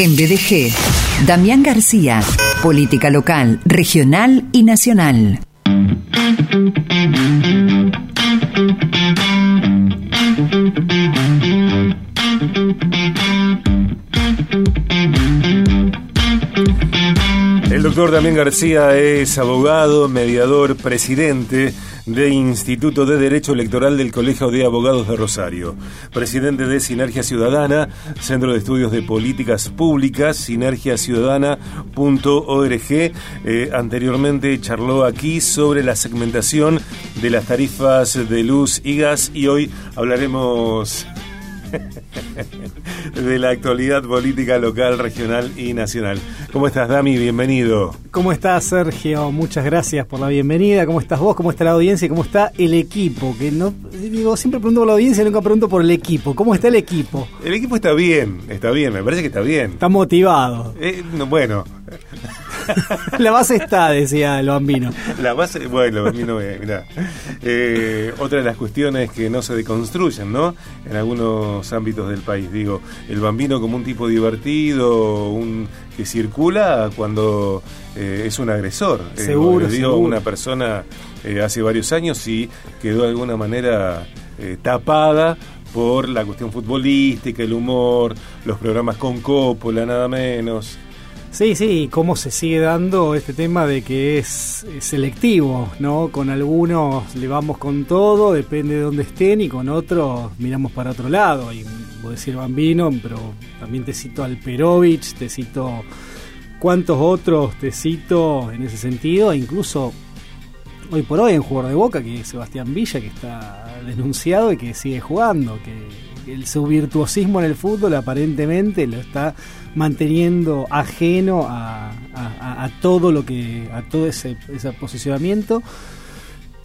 En BDG, Damián García, política local, regional y nacional. El doctor Damián García es abogado, mediador, presidente de Instituto de Derecho Electoral del Colegio de Abogados de Rosario, presidente de Sinergia Ciudadana, Centro de Estudios de Políticas Públicas, sinergiaciudadana.org. Eh, anteriormente charló aquí sobre la segmentación de las tarifas de luz y gas y hoy hablaremos de la actualidad política local, regional y nacional. ¿Cómo estás, Dami? Bienvenido. ¿Cómo estás, Sergio? Muchas gracias por la bienvenida. ¿Cómo estás vos? ¿Cómo está la audiencia? ¿Y cómo está el equipo? Que no digo, siempre pregunto por la audiencia, nunca pregunto por el equipo. ¿Cómo está el equipo? El equipo está bien, está bien, me parece que está bien. Está motivado. Eh, bueno, la base está, decía el bambino. La base, bueno, bambino, mirá. Eh, otra de las cuestiones que no se deconstruyen, ¿no? En algunos ámbitos del país. Digo, el bambino como un tipo divertido, un que circula cuando eh, es un agresor. Eh, seguro, eh, digo, una persona hace varios años y quedó de alguna manera tapada por la cuestión futbolística, el humor, los programas con Coppola, nada menos. Sí, sí, cómo se sigue dando este tema de que es, selectivo, ¿no? Con algunos le vamos con todo, depende de dónde estén, y con otros miramos para otro lado. Y voy a decir Bambino, pero también te cito al Perovich, te cito cuántos otros te cito en ese sentido, e incluso hoy por hoy en jugador de Boca, que es Sebastián Villa, que está denunciado y que sigue jugando, que el, su virtuosismo en el fútbol aparentemente lo está manteniendo ajeno a, todo lo que a todo ese, posicionamiento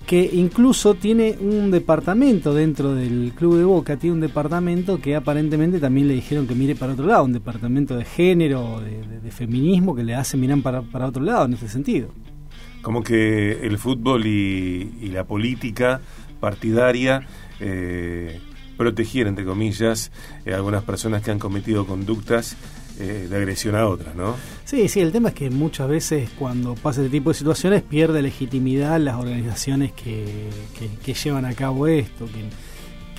que incluso tiene un departamento dentro del club de Boca, tiene un departamento que aparentemente también le dijeron que mire para otro lado, un departamento de género, de, feminismo, que le hace mirar para, para, otro lado en ese sentido. Como que el fútbol y, la política partidaria eh, protegiera, entre comillas, eh, algunas personas que han cometido conductas eh, de agresión a otras, ¿no? Sí, sí, el tema es que muchas veces cuando pasa este tipo de situaciones pierde legitimidad las organizaciones que, que, llevan a cabo esto, que,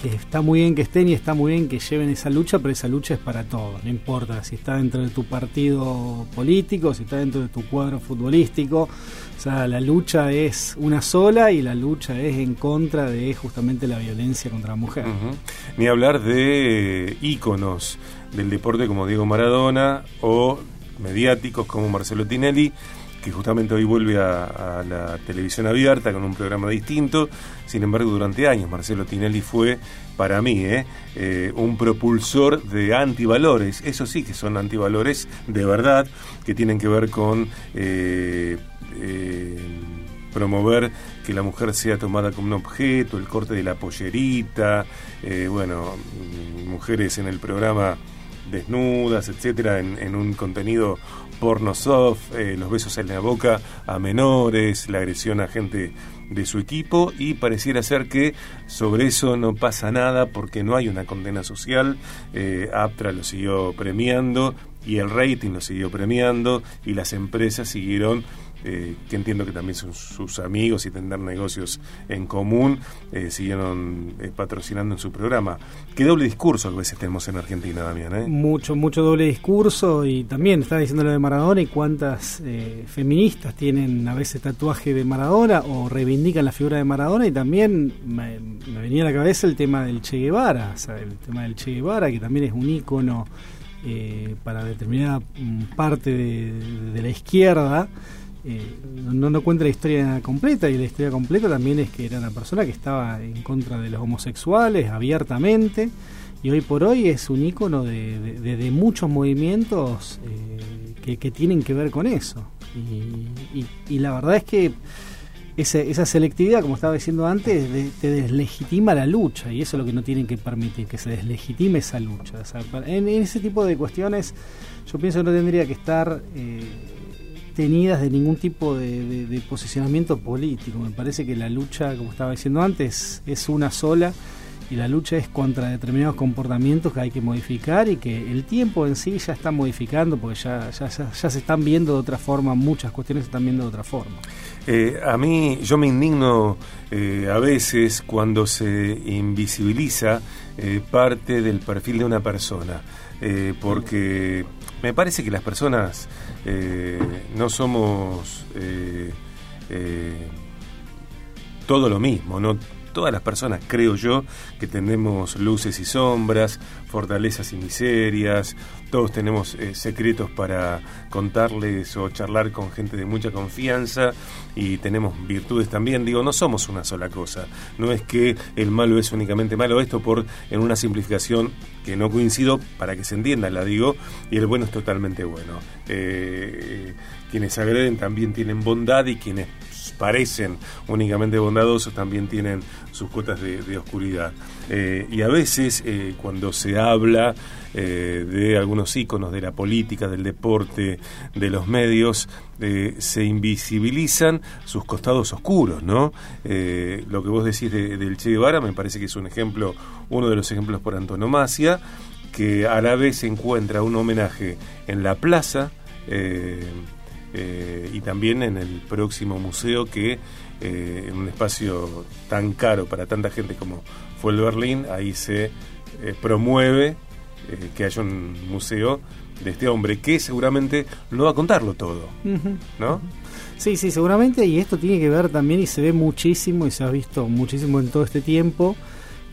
está muy bien que estén y está muy bien que lleven esa lucha, pero esa lucha es para todos, no importa si está dentro de tu partido político, si está dentro de tu cuadro futbolístico, o sea, la lucha es una sola y la lucha es en contra de justamente la violencia contra la mujer. Ni hablar de íconos del deporte como Diego Maradona o mediáticos como Marcelo Tinelli, que justamente hoy vuelve a, la televisión abierta con un programa distinto. Sin embargo, durante años Marcelo Tinelli fue, para mí, eh, eh, un propulsor de antivalores. Eso sí que son antivalores de verdad, que tienen que ver con... Eh, promover que la mujer sea tomada como un objeto, el corte de la pollerita, bueno, mujeres en el programa desnudas, etcétera, en, un contenido porno soft, eh, los besos en la boca a menores, la agresión a gente de su equipo y pareciera ser que sobre eso no pasa nada porque no hay una condena social. Eh, Aptra lo siguió premiando y el rating lo siguió premiando y las empresas siguieron eh, que entiendo que también son sus amigos y tendrán negocios en común, eh, siguieron eh, patrocinando en su programa. Qué doble discurso a veces tenemos en Argentina, Damián. Mucho, mucho doble discurso y también estaba diciendo lo de Maradona y cuántas feministas tienen a veces tatuaje de Maradona o reivindican la figura de Maradona y también me, venía a la cabeza el tema del Che Guevara, el tema del Che Guevara que también es un ícono para determinada mm, parte de la izquierda eh, no, no cuenta la historia completa y la historia completa también es que era una persona que estaba en contra de los homosexuales abiertamente y hoy por hoy es un ícono de, muchos movimientos eh, que, tienen que ver con eso y, la verdad es que esa, selectividad, como estaba diciendo antes, te deslegitima la lucha y eso es lo que no tienen que permitir, que se deslegitime esa lucha. en, ese tipo de cuestiones yo pienso que no tendría que estar... Eh, tenidas de ningún tipo de, posicionamiento político. Me parece que la lucha, como estaba diciendo antes, es una sola y la lucha es contra determinados comportamientos que hay que modificar y que el tiempo en sí ya está modificando porque ya, ya, ya, se están viendo de otra forma, muchas cuestiones se están viendo de otra forma. Eh, a mí, yo me indigno eh, a veces cuando se invisibiliza eh, parte del perfil de una persona, porque me parece que las personas no somos todo lo mismo, no todas las personas, creo yo, que tenemos luces y sombras, fortalezas y miserias, todos tenemos eh, secretos para contarles o charlar con gente de mucha confianza y tenemos virtudes también. Digo, no somos una sola cosa. No es que el malo es únicamente malo, esto por en una simplificación que no coincido para que se entienda, la digo, y el bueno es totalmente bueno. Eh, quienes agreden también tienen bondad y quienes parecen únicamente bondadosos también tienen sus cuotas de, oscuridad. Eh, y a veces eh, cuando se habla eh, de algunos íconos de la política, del deporte, de los medios, se invisibilizan sus costados oscuros, ¿no? lo que vos decís del Che Guevara me parece que es un ejemplo, uno de los ejemplos por antonomasia, que a la vez encuentra un homenaje en la plaza, y también en el próximo museo que eh, en un espacio tan caro para tanta gente como fue el Berlín, ahí se eh, promueve que haya un museo de este hombre que seguramente no va a contarlo todo, ¿no? Sí, sí, seguramente, y esto tiene que ver también y se ve muchísimo y se ha visto muchísimo en todo este tiempo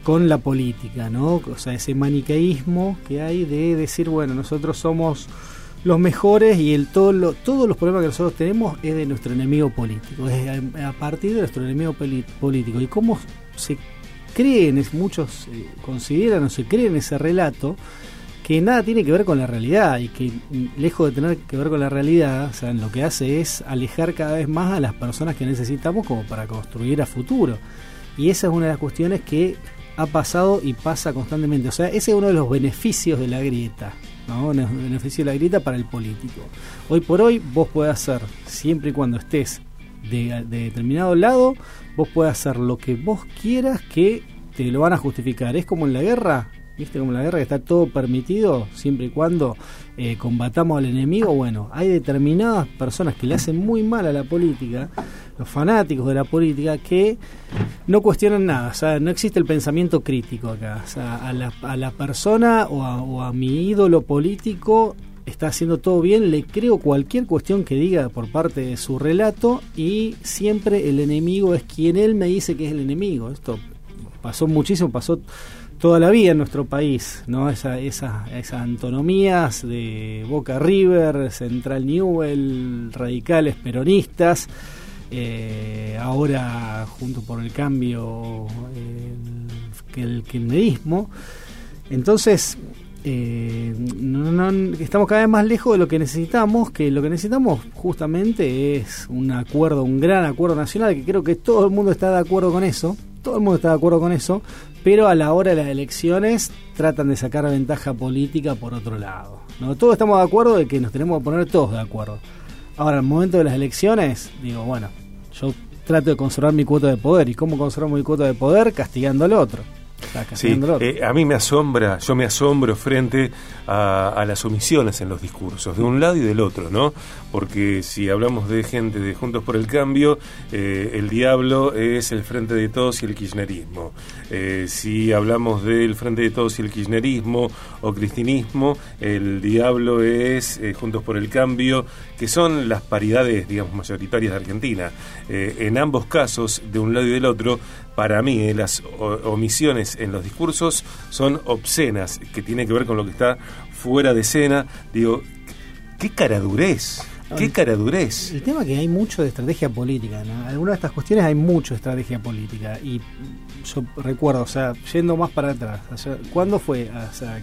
con la política, ¿no? O sea, ese maniqueísmo que hay de decir, bueno, nosotros somos los mejores y el todo todos los problemas que nosotros tenemos es de nuestro enemigo político, es a, partir de nuestro enemigo político. Y cómo se creen, muchos eh, consideran o se creen ese relato, que nada tiene que ver con la realidad y que mm, lejos de tener que ver con la realidad, o sea, lo que hace es alejar cada vez más a las personas que necesitamos como para construir a futuro. Y esa es una de las cuestiones que ha pasado y pasa constantemente. O sea, ese es uno de los beneficios de la grieta. Beneficio de la grieta para el político. Hoy por hoy vos podés hacer, siempre y cuando estés de, determinado lado, vos podés hacer lo que vos quieras que te lo van a justificar. Es como en la guerra, ¿viste? Como la guerra que está todo permitido, siempre y cuando eh, combatamos al enemigo. Bueno, hay determinadas personas que le hacen muy mal a la política los fanáticos de la política que no cuestionan nada, o sea, no existe el pensamiento crítico acá, o sea, a la, a la persona o a, mi ídolo político está haciendo todo bien, le creo cualquier cuestión que diga por parte de su relato y siempre el enemigo es quien él me dice que es el enemigo. Esto pasó muchísimo, pasó toda la vida en nuestro país, ¿no? Esa, esa, esas antonomías de Boca River, Central Newell, radicales peronistas eh, ahora junto por el cambio que el kirchnerismo. Entonces, eh, estamos cada vez más lejos de lo que necesitamos, que lo que necesitamos justamente es un acuerdo, un gran acuerdo nacional, que creo que todo el mundo está de acuerdo con eso, todo el mundo está de acuerdo con eso, pero a la hora de las elecciones tratan de sacar ventaja política por otro lado. ¿no? Todos estamos de acuerdo de que nos tenemos que poner todos de acuerdo. Ahora, el momento de las elecciones, digo, bueno, yo trato de conservar mi cuota de poder. ¿Y cómo conservo mi cuota de poder? Castigando al otro. Sí, eh, a mí me asombra, yo me asombro frente a, las omisiones en los discursos, de un lado y del otro, ¿no? Porque si hablamos de gente de Juntos por el Cambio, eh, el diablo es el Frente de Todos y el Kirchnerismo. Eh, si hablamos del Frente de Todos y el Kirchnerismo o cristinismo, el diablo es Juntos por el Cambio, que son las paridades, digamos, mayoritarias de Argentina. en ambos casos, de un lado y del otro, para mí, las omisiones en los discursos son obscenas, que tiene que ver con lo que está fuera de escena. Digo, qué caradurez. ¿Qué caradurez? El tema es que hay mucho de estrategia política, ¿no? Algunas de estas cuestiones hay mucho de estrategia política. Y yo recuerdo, o sea, yendo más para atrás, ¿cuándo fue? O sea,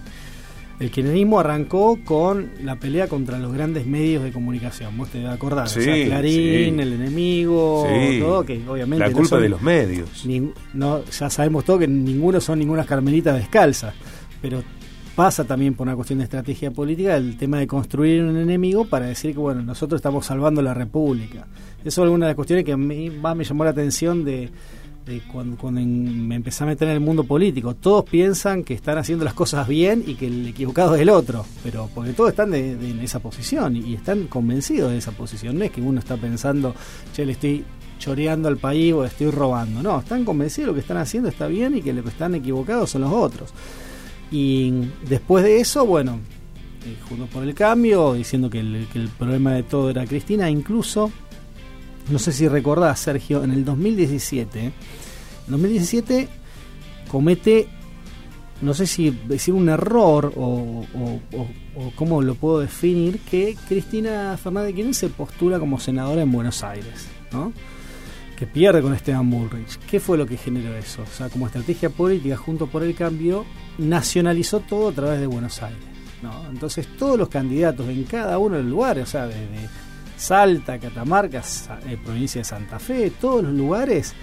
el kirchnerismo arrancó con la pelea contra los grandes medios de comunicación. Vos te acordás, sí, Clarín, el enemigo, todo, que obviamente. La culpa de los medios. no, ya sabemos todo que ninguno son ninguna carmelita descalza, pero pasa también por una cuestión de estrategia política el tema de construir un enemigo para decir que, bueno, nosotros estamos salvando la República. Eso es alguna de las cuestiones que a mí más me llamó la atención de cuando, me empecé a meter en el mundo político, todos piensan que están haciendo las cosas bien y que el equivocado es el otro, pero porque todos están en esa posición y, están convencidos de esa posición. No es que uno está pensando, che, le estoy choreando al país o estoy robando. No, están convencidos de lo que están haciendo está bien y que lo que están equivocados son los otros. Y después de eso, bueno, eh, junto por el cambio, diciendo que el problema de todo era Cristina, incluso no sé si recordás, Sergio, en el 2017, en 2017 comete, no sé si decir un error o, cómo lo puedo definir, que Cristina Fernández de se postula como senadora en Buenos Aires, ¿no? que pierde con Esteban Bullrich. ¿Qué fue lo que generó eso? O sea, como estrategia política junto por el cambio, nacionalizó todo a través de Buenos Aires. ¿no? Entonces todos los candidatos en cada uno de los lugares, o sea, desde Salta, Catamarca, eh, provincia de Santa Fe, todos los lugares,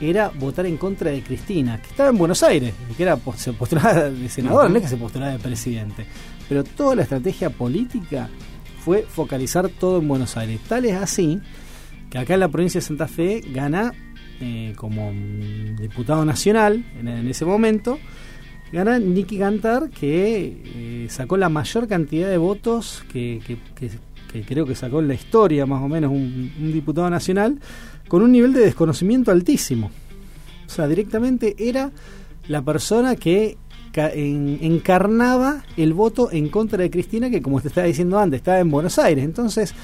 era votar en contra de Cristina, que estaba en Buenos Aires, que era se postulaba de senador, no es que se postulaba de presidente. Pero toda la estrategia política fue focalizar todo en Buenos Aires. Tal es así que acá en la provincia de Santa Fe gana eh, como diputado nacional en, ese momento, gana Nicky Cantar, que eh, sacó la mayor cantidad de votos que, que, que que creo que sacó en la historia más o menos un, diputado nacional, con un nivel de desconocimiento altísimo. O sea, directamente era la persona que encarnaba el voto en contra de Cristina, que como te estaba diciendo antes, estaba en Buenos Aires. Entonces,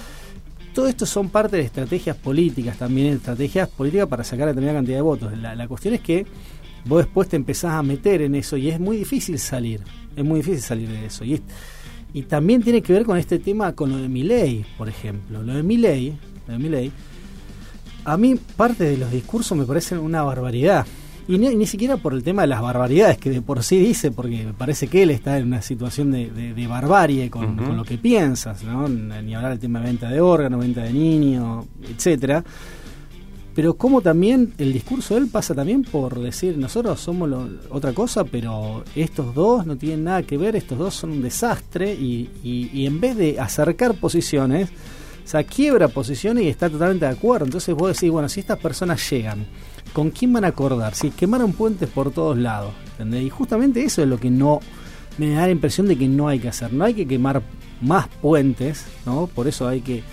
todo esto son parte de estrategias políticas también, estrategias políticas para sacar determinada cantidad de votos. La, la cuestión es que vos después te empezás a meter en eso y es muy difícil salir. Es muy difícil salir de eso. Y también tiene que ver con este tema, con lo de mi ley, por ejemplo. Lo de mi ley, lo de ley, a mí parte de los discursos me parecen una barbaridad. Y ni, siquiera por el tema de las barbaridades que de por sí dice, porque me parece que él está en una situación de, de, barbarie con, con, lo que piensas, ¿no? Ni hablar del tema de venta de órganos, venta de niños, etcétera pero como también el discurso de él pasa también por decir, nosotros somos otra cosa, pero estos dos no tienen nada que ver, estos dos son un desastre, y, y, en vez de acercar posiciones, o sea, quiebra posiciones y está totalmente de acuerdo. Entonces vos decís, bueno, si estas personas llegan, ¿con quién van a acordar? Si quemaron puentes por todos lados, ¿entendés? Y justamente eso es lo que no, me da la impresión de que no hay que hacer, no hay que quemar más puentes, ¿no? Por eso hay que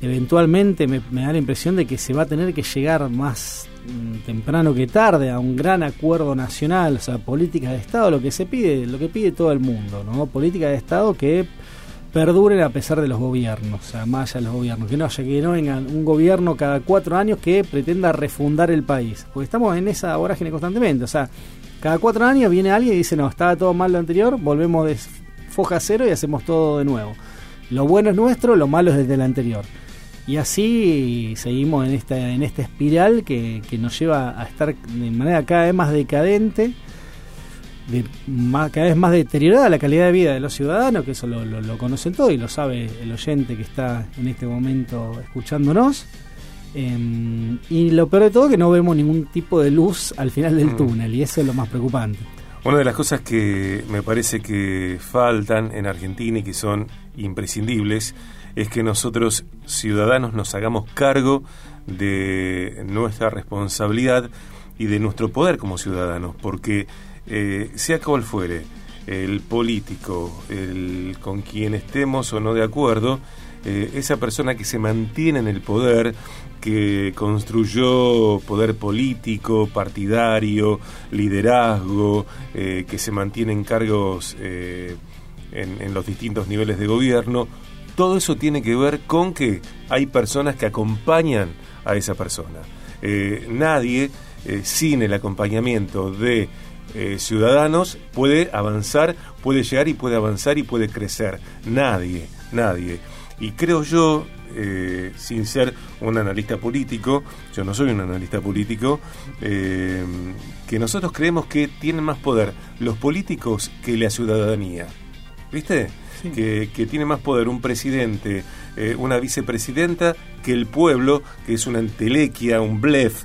eventualmente me, da la impresión de que se va a tener que llegar más mm, temprano que tarde a un gran acuerdo nacional, o sea, políticas de Estado, lo que se pide, lo que pide todo el mundo, ¿no? Políticas de Estado que perduren a pesar de los gobiernos, o sea, más allá de los gobiernos, que no haya que no venga un gobierno cada cuatro años que pretenda refundar el país, porque estamos en esa vorágine constantemente, o sea, cada cuatro años viene alguien y dice, no, estaba todo mal lo anterior, volvemos de foja cero y hacemos todo de nuevo. Lo bueno es nuestro, lo malo es desde el anterior. Y así seguimos en esta, en esta espiral que, nos lleva a estar de manera cada vez más decadente, de cada vez más deteriorada la calidad de vida de los ciudadanos, que eso lo, lo, conocen todo y lo sabe el oyente que está en este momento escuchándonos. Em, y lo peor de todo que no vemos ningún tipo de luz al final del mm. túnel y eso es lo más preocupante. Una de las cosas que me parece que faltan en Argentina y que son imprescindibles es que nosotros ciudadanos nos hagamos cargo de nuestra responsabilidad y de nuestro poder como ciudadanos, porque eh, sea cual fuere el político, el con quien estemos o no de acuerdo, eh, esa persona que se mantiene en el poder, que construyó poder político, partidario, liderazgo, eh, que se mantiene en cargos en los distintos niveles de gobierno, todo eso tiene que ver con que hay personas que acompañan a esa persona. Eh, nadie eh, sin el acompañamiento de eh, ciudadanos puede avanzar, puede llegar y puede avanzar y puede crecer. Nadie, nadie. Y creo yo, sin ser un analista político, yo no soy un analista político, que nosotros creemos que tienen más poder los políticos que la ciudadanía. ¿Viste? que, tiene más poder un presidente, eh, una vicepresidenta, que el pueblo, que es una entelequia, un blef.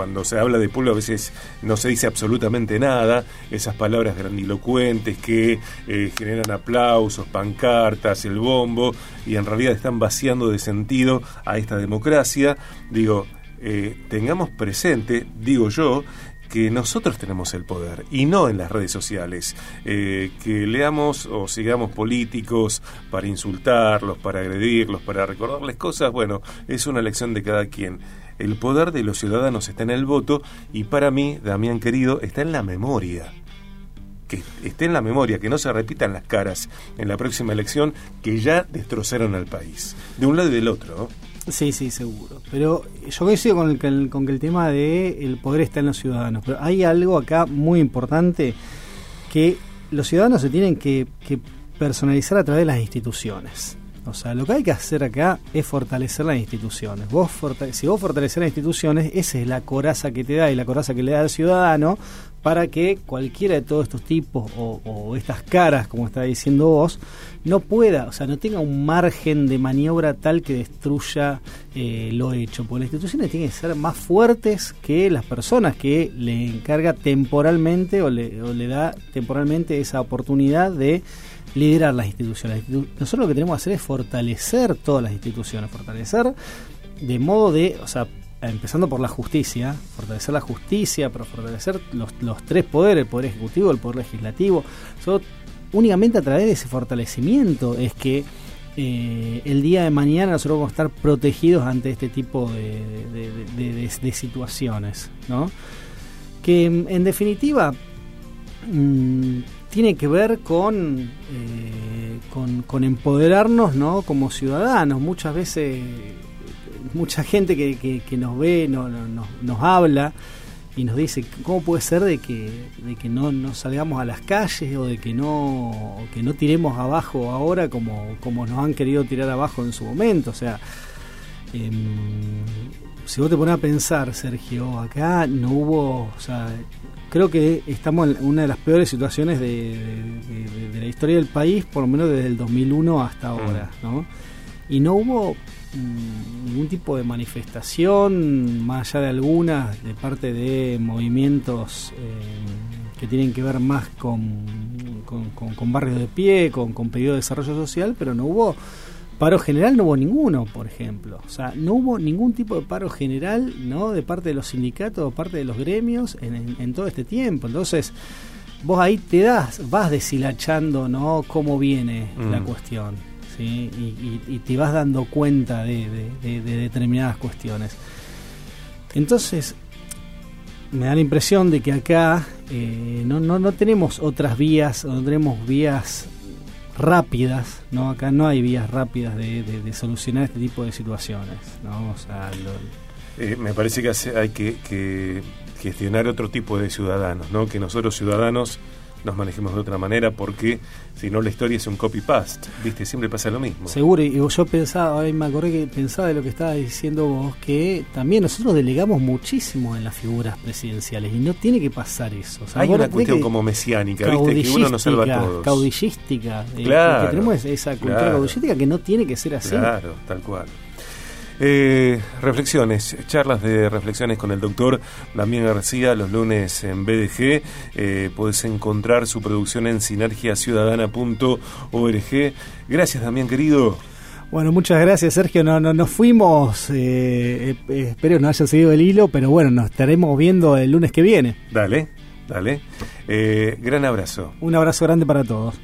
Cuando se habla de pueblo a veces no se dice absolutamente nada, esas palabras grandilocuentes que eh, generan aplausos, pancartas, el bombo, y en realidad están vaciando de sentido a esta democracia. Digo, eh, tengamos presente, digo yo, que nosotros tenemos el poder y no en las redes sociales. Eh, que leamos o sigamos políticos para insultarlos, para agredirlos, para recordarles cosas, bueno, es una elección de cada quien. El poder de los ciudadanos está en el voto y para mí, Damián querido, está en la memoria que esté en la memoria, que no se repitan las caras en la próxima elección que ya destrozaron al país, de un lado y del otro. Sí, sí, seguro. Pero yo coincido con, el, con que el tema de el poder está en los ciudadanos. Pero hay algo acá muy importante que los ciudadanos se tienen que, personalizar a través de las instituciones. O sea, lo que hay que hacer acá es fortalecer las instituciones. Vos si vos fortaleces las instituciones, esa es la coraza que te da y la coraza que le da al ciudadano para que cualquiera de todos estos tipos o, estas caras, como está diciendo vos, no pueda, o sea, no tenga un margen de maniobra tal que destruya eh, lo hecho. Porque las instituciones tienen que ser más fuertes que las personas que le encarga temporalmente o le da temporalmente esa oportunidad de liderar las instituciones. Nosotros lo que tenemos que hacer es fortalecer todas las instituciones, fortalecer de modo de, o sea, empezando por la justicia, fortalecer la justicia, pero fortalecer los, los tres poderes, el poder ejecutivo, el poder legislativo. únicamente a través de ese fortalecimiento es que eh, el día de mañana nosotros vamos a estar protegidos ante este tipo de, situaciones, ¿no? Que en definitiva mm, tiene que ver con, eh, con, con empoderarnos, ¿no? Como ciudadanos. Muchas veces mucha gente que, que, nos ve, no, nos habla y nos dice cómo puede ser de que, de que no, no salgamos a las calles o de que no, que no tiremos abajo ahora como, como nos han querido tirar abajo en su momento. O sea, em, si vos te pones a pensar, Sergio, acá no hubo, o sea, creo que estamos en una de las peores situaciones de, de la historia del país, por lo menos desde el 2001 hasta ahora, mm. ¿no? Y no hubo Mm, ningún tipo de manifestación, más allá de algunas, de parte de movimientos eh, que tienen que ver más con, con, barrios de pie, con, con pedido de desarrollo social, pero no hubo paro general, no hubo ninguno, por ejemplo. O sea, no hubo ningún tipo de paro general, ¿no? De parte de los sindicatos o parte de los gremios en, todo este tiempo. Entonces, vos ahí te das, vas deshilachando, ¿no? Cómo viene la mm. cuestión y, te vas dando cuenta de, determinadas cuestiones. Entonces, me da la impresión de que acá eh, no, no, no tenemos otras vías, no tenemos vías rápidas, ¿no? Acá no hay vías rápidas de, solucionar este tipo de situaciones, ¿no? Eh, me parece que hay que, que, gestionar otro tipo de ciudadanos, ¿no? Que nosotros ciudadanos nos manejemos de otra manera porque si no la historia es un copy-paste, ¿viste? Siempre pasa lo mismo. Seguro, y yo pensaba, me acordé que pensaba de lo que estaba diciendo vos, que también nosotros delegamos muchísimo en las figuras presidenciales y no tiene que pasar eso. Hay una cuestión como mesiánica, ¿viste? Que uno nos salva a todos. Caudillística. Eh, claro. tenemos esa cultura caudillística que no tiene que ser así. Claro, tal cual. Eh, reflexiones, charlas de reflexiones con el doctor Damián García los lunes en BDG. Eh, puedes encontrar su producción en sinergiaciudadana.org. Gracias, Damián, querido. Bueno, muchas gracias, Sergio. No, no, nos fuimos. Eh, eh, espero no hayan seguido el hilo, pero bueno, nos estaremos viendo el lunes que viene. Dale, dale. gran abrazo. Un abrazo grande para todos.